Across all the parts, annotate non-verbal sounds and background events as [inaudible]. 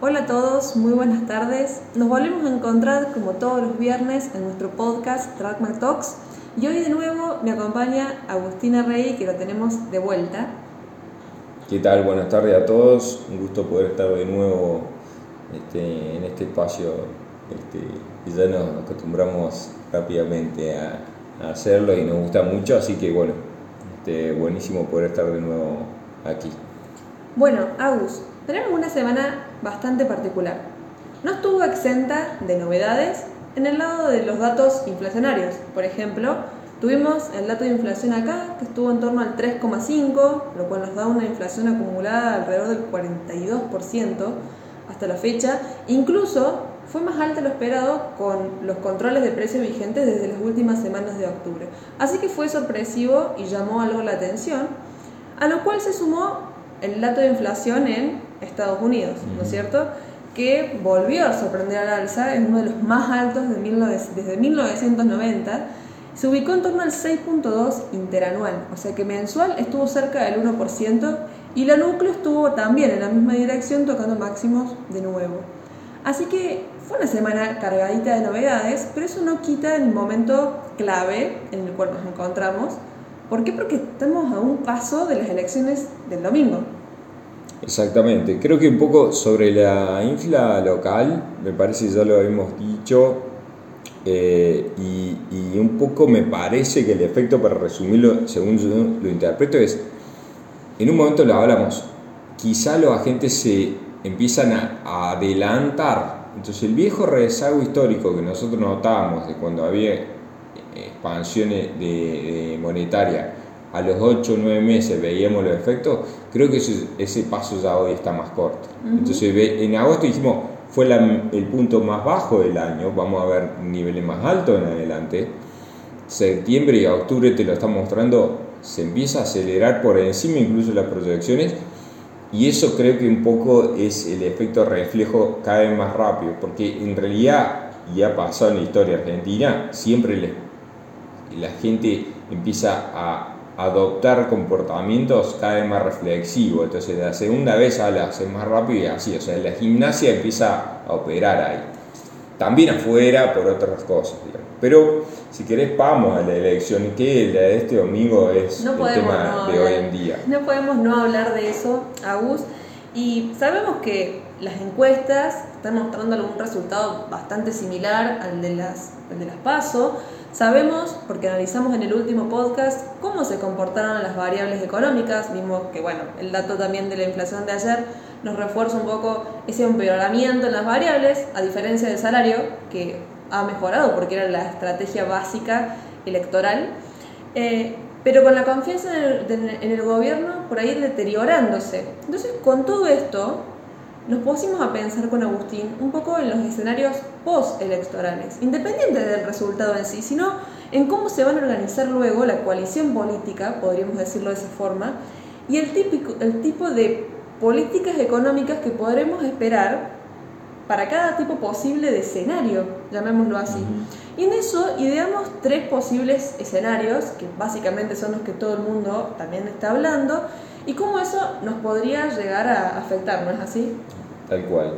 Hola a todos, muy buenas tardes. Nos volvemos a encontrar como todos los viernes en nuestro podcast Trackmark Talks y hoy de nuevo me acompaña Agustina Rey que lo tenemos de vuelta. ¿Qué tal? Buenas tardes a todos, un gusto poder estar de nuevo este, en este espacio este, ya nos acostumbramos rápidamente a, hacerlo y nos gusta mucho, así que bueno, este, buenísimo poder estar de nuevo aquí. Bueno, Agus, tenemos una semana bastante particular. No estuvo exenta de novedades en el lado de los datos inflacionarios. Por ejemplo, tuvimos el dato de inflación acá, que estuvo en torno al 3,5, lo cual nos da una inflación acumulada alrededor del 42% hasta la fecha. Incluso fue más alta lo esperado con los controles de precios vigentes desde las últimas semanas de octubre. Así que fue sorpresivo y llamó algo la atención, a lo cual se sumó el dato de inflación en Estados Unidos, ¿no es cierto? Que volvió a sorprender al alza, es uno de los más altos de desde 1990, se ubicó en torno al 6.2 interanual, o sea que mensual estuvo cerca del 1% y la núcleo estuvo también en la misma dirección tocando máximos de nuevo. Así que fue una semana cargadita de novedades, pero eso no quita el momento clave en el cual nos encontramos, ¿Por qué? Porque estamos a un paso de las elecciones del domingo. Exactamente. Creo que un poco sobre la infla local, me parece ya lo habíamos dicho, eh, y, un poco me parece que el efecto, para resumirlo, según yo lo interpreto, es, en un momento lo hablamos, quizá los agentes se empiezan a adelantar. Entonces el viejo rezago histórico que nosotros notábamos de cuando había expansión de, monetaria a los 8 o 9 meses veíamos los efectos, creo que ese, paso ya hoy está más corto. Entonces en agosto dijimos, fue el punto más bajo del año, vamos a ver niveles más altos en adelante. Septiembre y octubre te lo está mostrando, se empieza a acelerar por encima incluso las proyecciones y eso creo que un poco es el efecto reflejo cada vez más rápido, porque en realidad, ya pasado en la historia argentina, siempre les la gente empieza a adoptar comportamientos cada vez más reflexivos. Entonces, la segunda vez la hace más rápido y así. O sea, la gimnasia empieza a operar ahí. También afuera por otras cosas. Pero si querés, vamos a la elección. ¿Qué la de este domingo es el tema de hoy en día? No podemos no hablar de eso, Agus. Y sabemos que las encuestas están mostrando algún resultado bastante similar al de las, al de las PASO Sabemos, porque analizamos en el último podcast, cómo se comportaron las variables económicas. Vimos que, bueno, el dato también de la inflación de ayer nos refuerza un poco ese empeoramiento en las variables, a diferencia del salario, que ha mejorado porque era la estrategia básica electoral. Eh, pero con la confianza en el, en el gobierno por ahí deteriorándose. Entonces, con todo esto, nos pusimos a pensar con Agustín un poco en los escenarios post-electorales, independiente del resultado en sí, sino en cómo se van a organizar luego la coalición política, podríamos decirlo de esa forma, y el, típico, el tipo de políticas económicas que podremos esperar para cada tipo posible de escenario, llamémoslo así. Y en eso ideamos tres posibles escenarios, que básicamente son los que todo el mundo también está hablando, y cómo eso nos podría llegar a afectar, ¿no es así? Tal cual.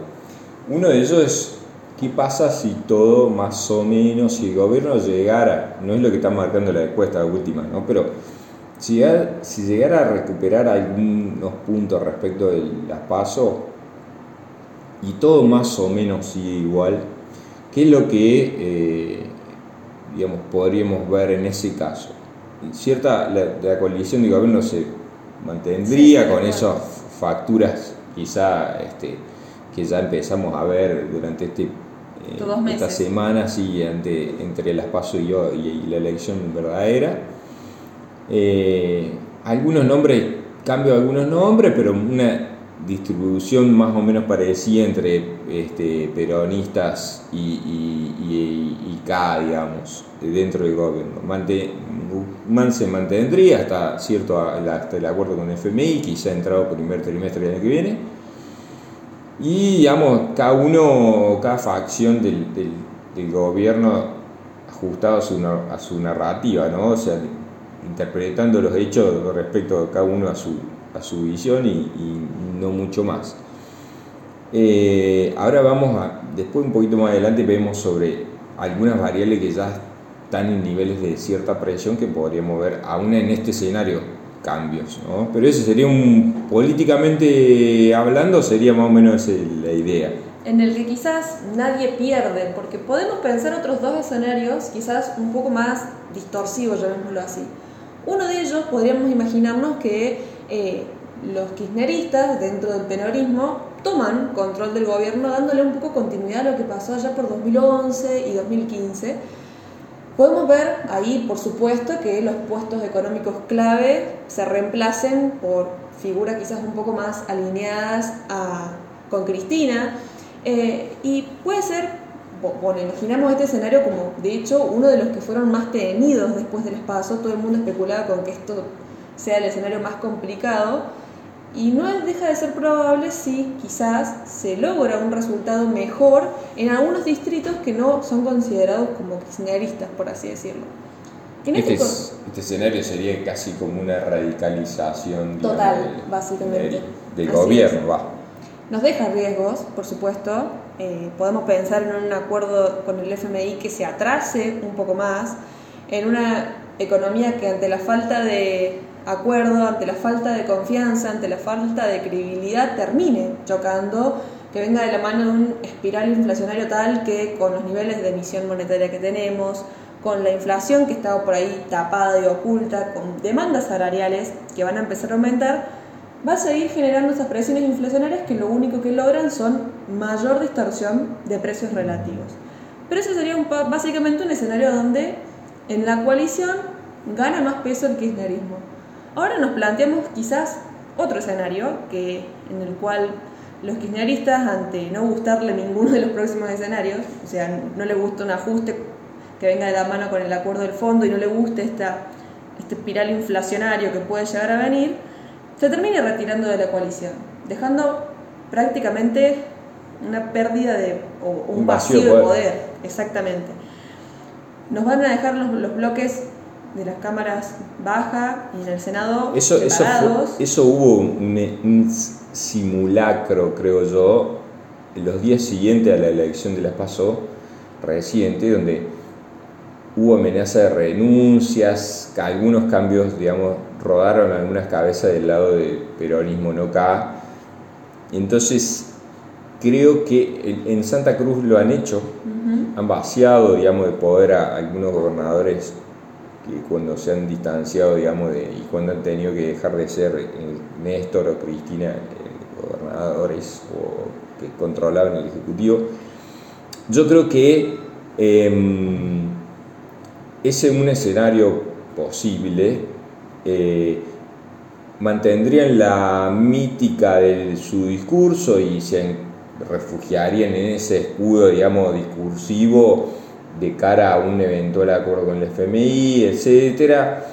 Uno de ellos es qué pasa si todo más o menos, si el gobierno llegara, no es lo que está marcando la encuesta última, ¿no? pero si, si llegara a recuperar algunos puntos respecto de las pasos y todo más o menos sigue igual, ¿qué es lo que eh, digamos, podríamos ver en ese caso? Cierta, la, la coalición de gobierno se mantendría con esas facturas quizá este, que ya empezamos a ver durante este, eh, esta semana, sí, entre las pasos y, y, la elección verdadera. Eh, algunos nombres, cambio algunos nombres, pero una distribución más o menos parecida entre este, peronistas y, y, y, K, digamos, dentro del gobierno. Guzmán se mantendría hasta cierto hasta el acuerdo con el FMI, quizá entrado primer trimestre del año que viene. Y digamos, cada uno, cada facción del, del, gobierno ajustado a su, a su narrativa, ¿no? O sea, interpretando los hechos respecto a cada uno a su, su visión y, no mucho más. Eh, ahora vamos a, después un poquito más adelante vemos sobre algunas variables que ya están en niveles de cierta presión que podríamos ver aún en este escenario cambios, ¿no? Pero ese sería un, políticamente hablando, sería más o menos la idea. En el que quizás nadie pierde, porque podemos pensar otros dos escenarios quizás un poco más distorsivos, llamémoslo así. Uno de ellos podríamos imaginarnos que eh, los kirchneristas dentro del penorismo toman control del gobierno dándole un poco continuidad a lo que pasó allá por 2011 y 2015 Podemos ver ahí, por supuesto, que los puestos económicos clave se reemplacen por figuras quizás un poco más alineadas con Cristina. Eh, y puede ser, bueno, imaginamos este escenario como, de hecho, uno de los que fueron más tenidos después del espacio. Todo el mundo especulaba con que esto sea el escenario más complicado y no deja de ser probable si quizás se logra un resultado mejor en algunos distritos que no son considerados como kirchneristas, por así decirlo. Este, este, escenario sería casi como una radicalización total, básicamente. Del, gobierno, va. Nos deja riesgos, por supuesto. Eh, podemos pensar en un acuerdo con el FMI que se atrase un poco más, en una economía que ante la falta de acuerdo, ante la falta de confianza, ante la falta de credibilidad, termine chocando, que venga de la mano de un espiral inflacionario tal que con los niveles de emisión monetaria que tenemos, con la inflación que está por ahí tapada y oculta, con demandas salariales que van a empezar a aumentar, va a seguir generando esas presiones inflacionarias que lo único que logran son mayor distorsión de precios relativos. Pero eso sería básicamente un escenario donde en la coalición gana más peso el kirchnerismo. Ahora nos planteamos quizás otro escenario que, en el cual los kirchneristas, ante no gustarle ninguno de los próximos escenarios, o sea, no le gusta un ajuste que venga de la mano con el acuerdo del fondo y no le guste esta, este espiral inflacionario que puede llegar a venir, se termine retirando de la coalición, dejando prácticamente una pérdida de, o un, vacío, de poder. exactamente. Nos van a dejar los, los bloques de las cámaras baja y en el Senado eso, separados. Eso, hubo un, simulacro, creo yo, los días siguientes a la elección de las PASO reciente, donde hubo amenaza de renuncias, algunos cambios, digamos, rodaron algunas cabezas del lado del peronismo no acá. Entonces, creo que en Santa Cruz lo han hecho, han vaciado, digamos, de poder a algunos gobernadores que cuando se han distanciado, digamos, y cuando han tenido que dejar de ser eh, Néstor o Cristina eh, gobernadores o que controlaban el Ejecutivo, yo creo que ese un escenario posible. Eh, mantendrían la mítica de su discurso y se refugiarían en ese escudo, digamos, discursivo de cara a un eventual acuerdo con el FMI, etcétera,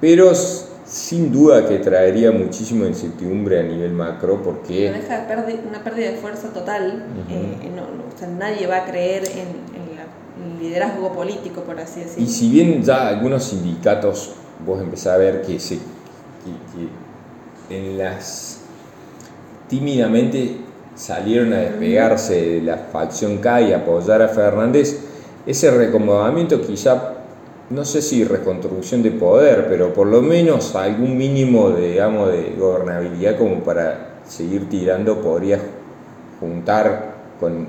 pero sin duda que traería muchísimo incertidumbre a nivel macro porque... deja una pérdida de fuerza total, eh, nadie va a creer en, el liderazgo político, por así decirlo. Y si bien ya algunos sindicatos, vos empezás a ver que, se, en las... tímidamente salieron a despegarse de la facción K y apoyar a Fernández, ese recomodamiento quizá, no sé si reconstrucción de poder, pero por lo menos algún mínimo de, digamos, de gobernabilidad como para seguir tirando podría juntar con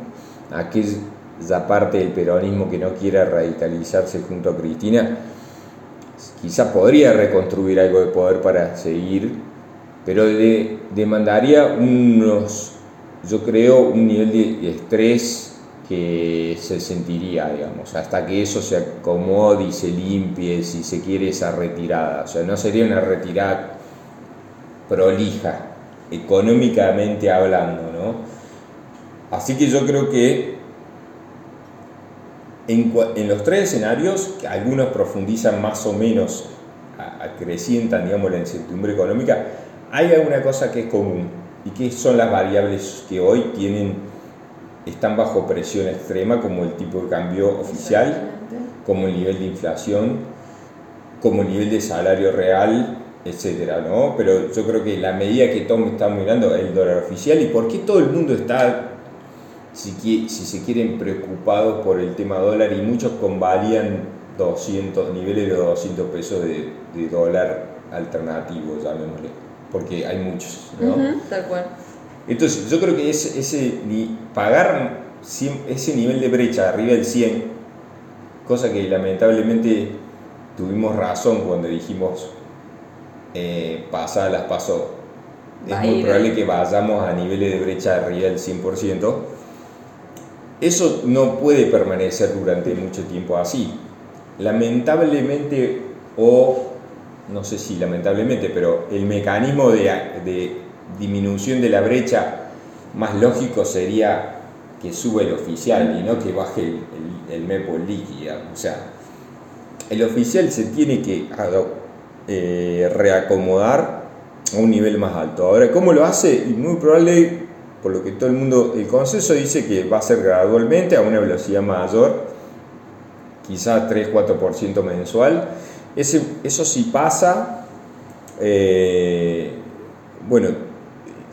aquella parte del peronismo que no quiera radicalizarse junto a Cristina, quizá podría reconstruir algo de poder para seguir, pero demandaría unos, yo creo, un nivel de estrés que se sentiría, digamos, hasta que eso se acomode y se limpie, si se quiere, esa retirada. O sea, no sería una retirada prolija, económicamente hablando, ¿no? Así que yo creo que en, los tres escenarios, que algunos profundizan más o menos, acrecientan, digamos, la incertidumbre económica, hay alguna cosa que es común y que son las variables que hoy tienen están bajo presión extrema, como el tipo de cambio oficial, como el nivel de inflación, como el nivel de salario real, etcétera, ¿no? Pero yo creo que la medida que Tom está mirando es el dólar oficial y por qué todo el mundo está, si, si se quieren, preocupados por el tema dólar y muchos convalían 200, niveles de 200 pesos de, dólar alternativo, llamémosle, porque hay muchos, ¿no? tal cual. Entonces, yo creo que ese, ese pagar ese nivel de brecha arriba del 100, cosa que lamentablemente tuvimos razón cuando dijimos eh, pasar las paso, es muy probable que vayamos a niveles de brecha arriba del 100%. Eso no puede permanecer durante mucho tiempo así. Lamentablemente, o no sé si lamentablemente, pero el mecanismo de, de disminución de la brecha más lógico sería que sube el oficial y no que baje el, el, MEPO líquida. O sea, el oficial se tiene que eh, reacomodar a un nivel más alto. Ahora, ¿cómo lo hace? Muy probable, por lo que todo el mundo, el consenso dice que va a ser gradualmente a una velocidad mayor, quizás 3-4% mensual. Ese, eso sí pasa, eh, bueno,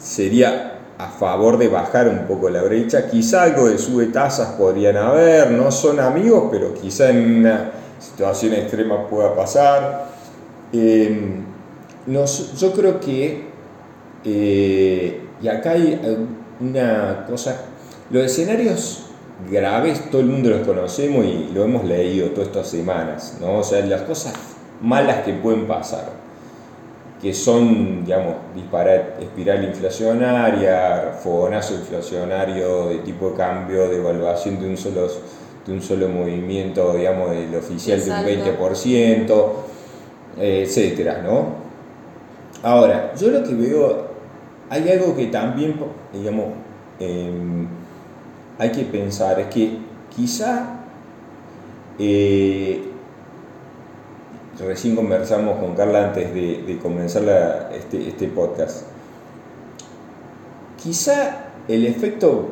sería a favor de bajar un poco la brecha. Quizá algo de sube tasas podrían haber, no son amigos, pero quizá en una situación extrema pueda pasar. Em, yo creo que, eh, y acá hay una cosa, los escenarios graves todo el mundo los conocemos y lo hemos leído todas estas semanas, ¿no? O sea, las cosas malas que pueden pasar que son, digamos, disparar, espiral inflacionaria, fogonazo inflacionario de tipo de cambio, de evaluación de un solo, de un solo movimiento, digamos, del oficial de un 20%, etcétera, ¿no? Ahora, yo lo que veo, hay algo que también, digamos, em, hay que pensar, es que quizá eh, recién conversamos con Carla antes de, comenzar este, este, podcast. Quizá el efecto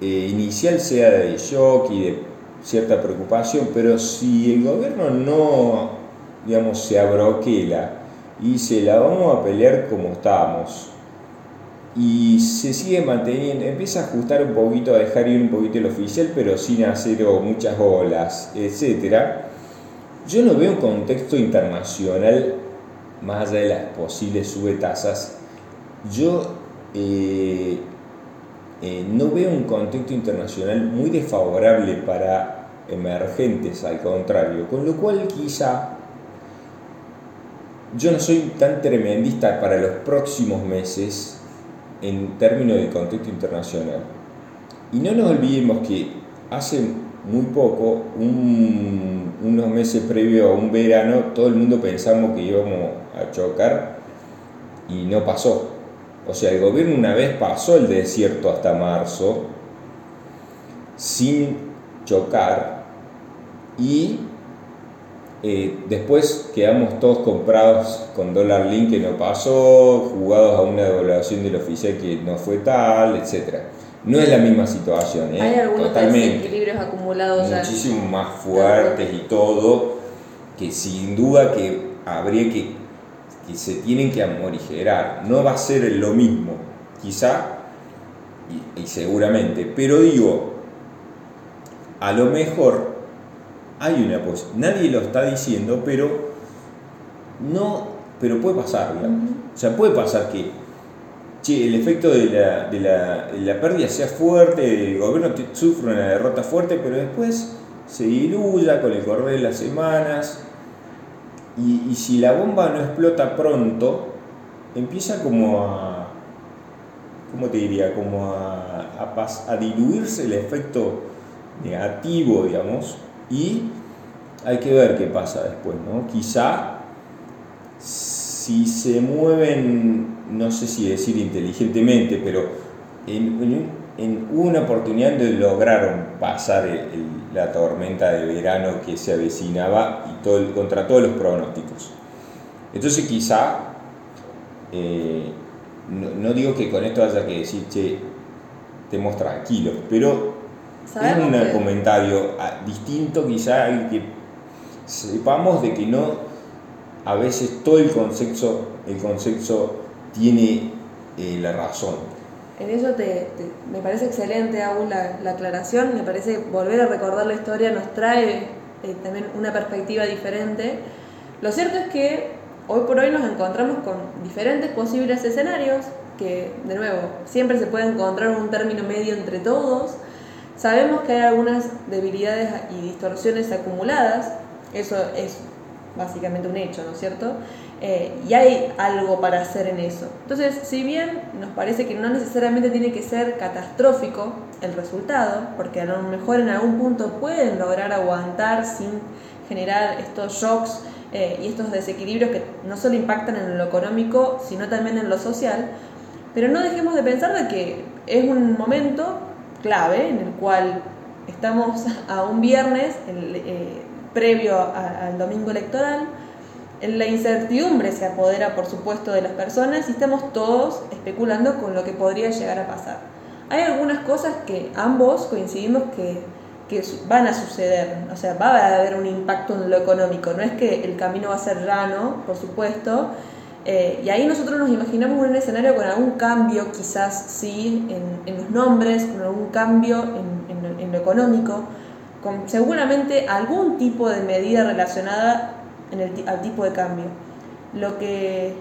eh, inicial sea de shock y de cierta preocupación, pero si el gobierno no, digamos, se abroquela y se la vamos a pelear como estamos, y se sigue manteniendo, empieza a ajustar un poquito, a dejar ir un poquito el oficial, pero sin hacer muchas olas, etcétera yo no veo un contexto internacional, más allá de las posibles subtasas, yo eh, eh, no veo un contexto internacional muy desfavorable para emergentes, al contrario, con lo cual quizá yo no soy tan tremendista para los próximos meses en términos de contexto internacional. Y no nos olvidemos que hace muy poco, unos meses previo a un verano, todo el mundo pensamos que íbamos a chocar y no pasó. O sea, el gobierno una vez pasó el desierto hasta marzo sin chocar y eh, después quedamos todos comprados con dólar link que no pasó, jugados a una devaluación del oficial que no fue tal, etcétera. No es la misma situación, ¿eh? Hay algunos desequilibrios acumulados muchísimo más fuertes y todo, que sin duda que habría que, que se tienen que amorigerar. No va a ser lo mismo, quizá, y, seguramente, pero digo, a lo mejor hay una posibilidad, nadie lo está diciendo, pero no, pero puede pasar, digamos. O sea, puede pasar que el efecto de la, de, la, la, pérdida sea fuerte, el gobierno sufre una derrota fuerte, pero después se diluya con el correr de las semanas. Y, si la bomba no explota pronto, empieza como a, ¿cómo te diría? Como a, a, a diluirse el efecto negativo, digamos, y hay que ver qué pasa después, ¿no? Quizá si se mueven no sé si decir inteligentemente, pero en, en una oportunidad lograron pasar la tormenta de verano que se avecinaba y todo contra todos los pronósticos. Entonces quizá, eh, no, digo que con esto haya que decir, che, estemos tranquilos, pero es un comentario ah, distinto quizá que sepamos de que no, a veces todo el concepto el consenso tiene eh, la razón. En eso te, me parece excelente aún la, la, aclaración, me parece volver a recordar la historia nos trae eh, también una perspectiva diferente. Lo cierto es que hoy por hoy nos encontramos con diferentes posibles escenarios, que de nuevo siempre se puede encontrar un término medio entre todos. Sabemos que hay algunas debilidades y distorsiones acumuladas, eso es básicamente un hecho, ¿no es cierto? Eh, y hay algo para hacer en eso. Entonces, si bien nos parece que no necesariamente tiene que ser catastrófico el resultado, porque a lo mejor en algún punto pueden lograr aguantar sin generar estos shocks eh, y estos desequilibrios que no solo impactan en lo económico, sino también en lo social, pero no dejemos de pensar de que es un momento clave en el cual estamos a un viernes previo al domingo electoral, la incertidumbre se apodera, por supuesto, de las personas y estamos todos especulando con lo que podría llegar a pasar. Hay algunas cosas que ambos coincidimos que, que van a suceder, o sea, va a haber un impacto en lo económico, no es que el camino va a ser llano, por supuesto, eh, y ahí nosotros nos imaginamos un escenario con algún cambio, quizás sí, en, en los nombres, con algún cambio en, en, en lo económico, con seguramente algún tipo de medida relacionada en el, al tipo de cambio. Lo que,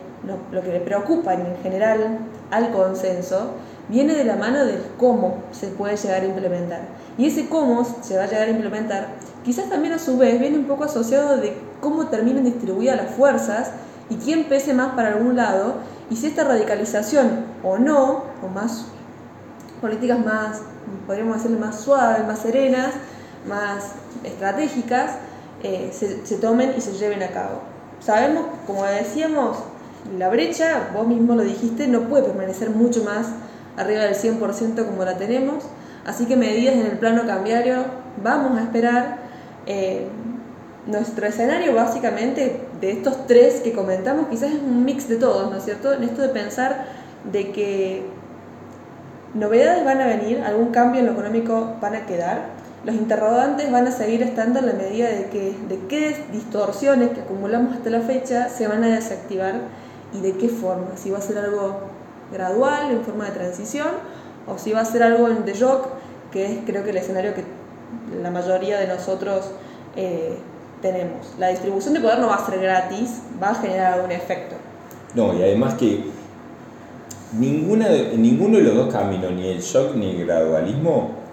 lo, que le preocupa en general al consenso viene de la mano del cómo se puede llegar a implementar. Y ese cómo se va a llegar a implementar, quizás también a su vez viene un poco asociado de cómo terminan distribuidas las fuerzas y quién pese más para algún lado, y si esta radicalización o no, o más políticas más, podríamos decirle más suaves, más serenas, más estratégicas, eh, se, tomen y se lleven a cabo. Sabemos, como decíamos, la brecha, vos mismo lo dijiste, no puede permanecer mucho más arriba del 100% como la tenemos, así que medidas en el plano cambiario vamos a esperar. Eh, nuestro escenario básicamente de estos tres que comentamos quizás es un mix de todos, ¿no es cierto? En esto de pensar de que novedades van a venir, algún cambio en lo económico van a quedar, los interrogantes van a seguir estando en la medida de que de qué distorsiones que acumulamos hasta la fecha se van a desactivar y de qué forma, si va a ser algo gradual en forma de transición o si va a ser algo en de shock, que es creo que el escenario que la mayoría de nosotros eh, tenemos. La distribución de poder no va a ser gratis, va a generar algún efecto. No, y además que ninguno de los dos caminos, ni el shock ni el gradualismo,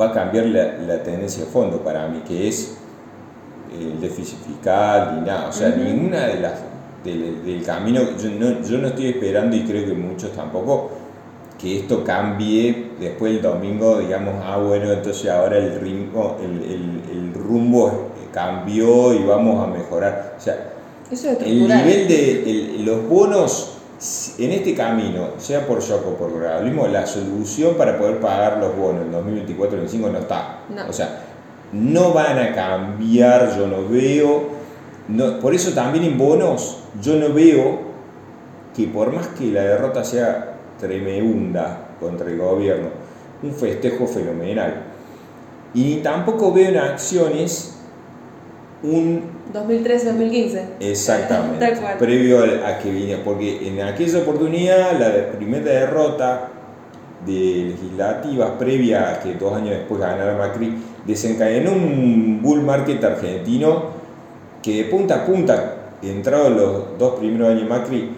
va a cambiar la, tendencia de fondo para mí, que es el déficit fiscal ni nada. O sea, ninguna de las del, camino, yo no, yo no estoy esperando y creo que muchos tampoco, que esto cambie después del domingo, digamos, ah, bueno, entonces ahora el, ritmo, el, el, rumbo cambió y vamos a mejorar. O sea, el nivel de los bonos en este camino, sea por shock o por gradualismo, la solución para poder pagar los bonos en 2024-2025 no está. O sea, no van a cambiar, yo no veo. No, por eso también en bonos, yo no veo que por más que la derrota sea tremenda contra el gobierno, un festejo fenomenal. Y tampoco veo en acciones un 2013-2015. Exactamente. [laughs] previo a, que vine, porque en aquella oportunidad la primera derrota de legislativas previa a que dos años después ganara Macri desencadenó un bull market argentino que de punta a punta, entrado los dos primeros años Macri,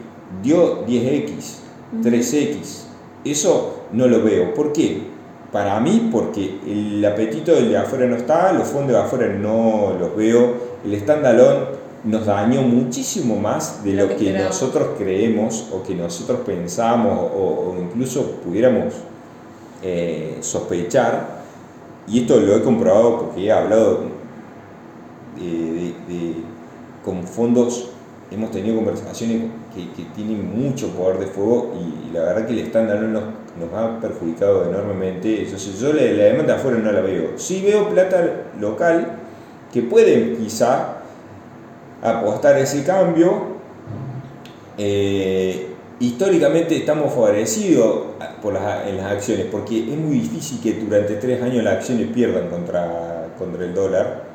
dio 10x, 3x. Eso no lo veo. ¿Por qué? Para mí, porque el apetito del de afuera no está, los fondos de afuera no los veo el standalone nos dañó muchísimo más de lo, que, nosotros creemos o que nosotros pensamos o, incluso pudiéramos eh, sospechar. Y esto lo he comprobado porque he hablado de, con fondos, hemos tenido conversaciones que, tienen mucho poder de fuego y, la verdad que el standalone nos, nos ha perjudicado enormemente. Entonces yo la, demanda afuera no la veo. Sí veo plata local que pueden quizá apostar ese cambio. Eh, históricamente estamos favorecidos por las, en las acciones, porque es muy difícil que durante tres años las acciones pierdan contra, contra el dólar.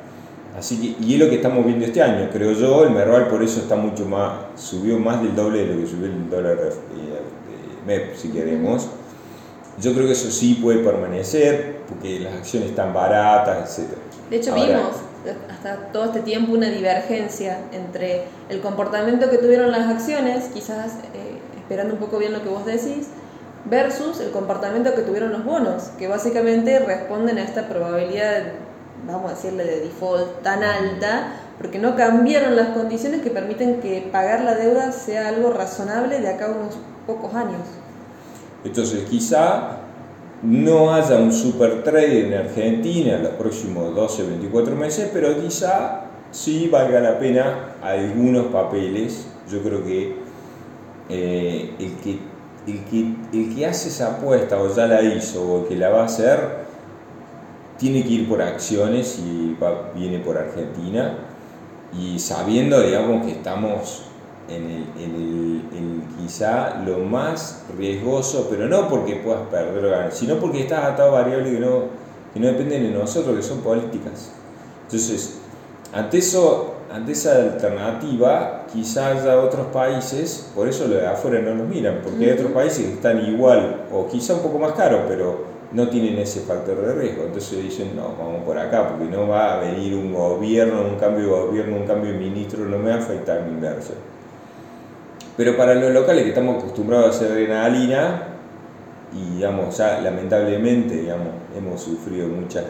Así que, y es lo que estamos viendo este año, creo yo, el Merval por eso está mucho más, subió más del doble de lo que subió el dólar de MEP, si queremos. Yo creo que eso sí puede permanecer, porque las acciones están baratas, etc. De hecho, vimos hasta todo este tiempo una divergencia entre el comportamiento que tuvieron las acciones, quizás eh, esperando un poco bien lo que vos decís, versus el comportamiento que tuvieron los bonos, que básicamente responden a esta probabilidad, vamos a decirle, de default tan alta, porque no cambiaron las condiciones que permiten que pagar la deuda sea algo razonable de acá a unos pocos años. Entonces, quizá no haya un super trade en Argentina en los próximos 12, 24 meses, pero quizá sí valga la pena algunos papeles. Yo creo que eh, el que el que, el que hace esa apuesta o ya la hizo o que la va a hacer, tiene que ir por acciones y viene por Argentina y sabiendo, digamos, que estamos en el, quizá lo más riesgoso, pero no porque puedas perder o ganar, sino porque estás atado a variables que no, que no dependen de nosotros, que son políticas. Entonces, ante eso ante esa alternativa, quizás haya otros países, por eso lo de afuera no nos miran, porque hay otros países que están igual o quizá un poco más caros, pero no tienen ese factor de riesgo. Entonces dicen, no, vamos por acá, porque no va a venir un gobierno, un cambio de gobierno, un cambio de ministro, no me va a afectar mi inversión. Pero para los locales que estamos acostumbrados a hacer adrenalina, y digamos, ya lamentablemente digamos, hemos sufrido muchas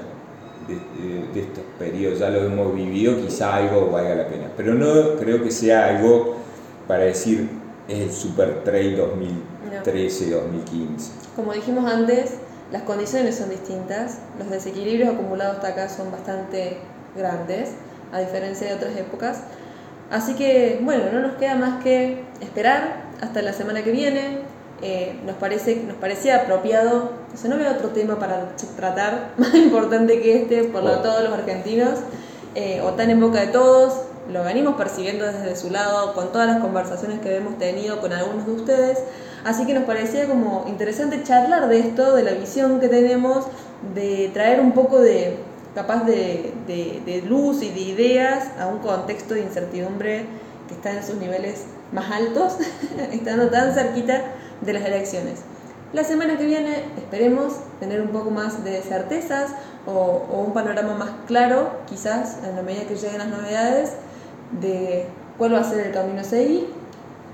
de, estos periodos, ya lo hemos vivido, quizá algo valga la pena. Pero no creo que sea algo para decir es el super trail 2013-2015. Como dijimos antes, las condiciones son distintas, los desequilibrios acumulados hasta acá son bastante grandes, a diferencia de otras épocas. Así que, bueno, no nos queda más que esperar hasta la semana que viene, eh, nos, parece, nos parecía apropiado, o no veo otro tema para tratar [laughs] más importante que este por lo, todos los argentinos, eh, o tan en boca de todos, lo venimos percibiendo desde su lado con todas las conversaciones que hemos tenido con algunos de ustedes, así que nos parecía como interesante charlar de esto, de la visión que tenemos, de traer un poco de capaz de, luz y de ideas a un contexto de incertidumbre que está en sus niveles más altos, [laughs] estando tan cerquita de las elecciones. La semana que viene esperemos tener un poco más de certezas o, un panorama más claro, quizás en la medida que lleguen las novedades, de cuál va a ser el camino a seguir,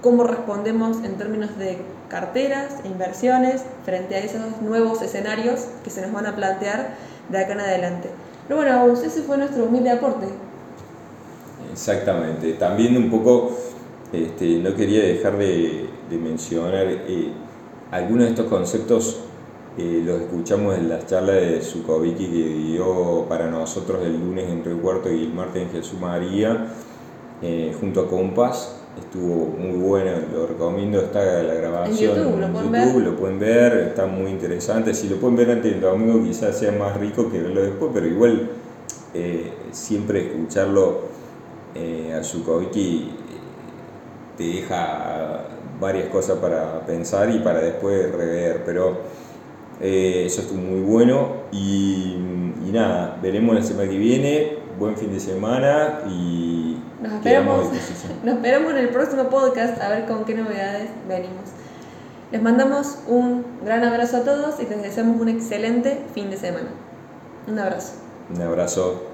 cómo respondemos en términos de carteras e inversiones frente a esos nuevos escenarios que se nos van a plantear de acá en adelante. Pero bueno, ese fue nuestro humilde aporte. Exactamente. También un poco, este, no quería dejar de, mencionar eh, algunos de estos conceptos eh, los escuchamos en las charlas de Zukovicki que dio para nosotros el lunes en Río Cuarto y el martes en Jesús María eh, junto a Compass estuvo muy bueno, lo recomiendo, está la grabación en YouTube, lo, pueden ver, está muy interesante, si lo pueden ver antes del domingo quizás sea más rico que verlo después, pero igual siempre escucharlo a Zukovicki te deja varias cosas para pensar y para después rever, pero eh, eso estuvo muy bueno y, nada, veremos la semana que viene, buen fin de semana y nos esperamos, [laughs] nos esperamos en el próximo podcast a ver con qué novedades venimos. Les mandamos un gran abrazo a todos y les deseamos un excelente fin de semana. Un abrazo. Un abrazo.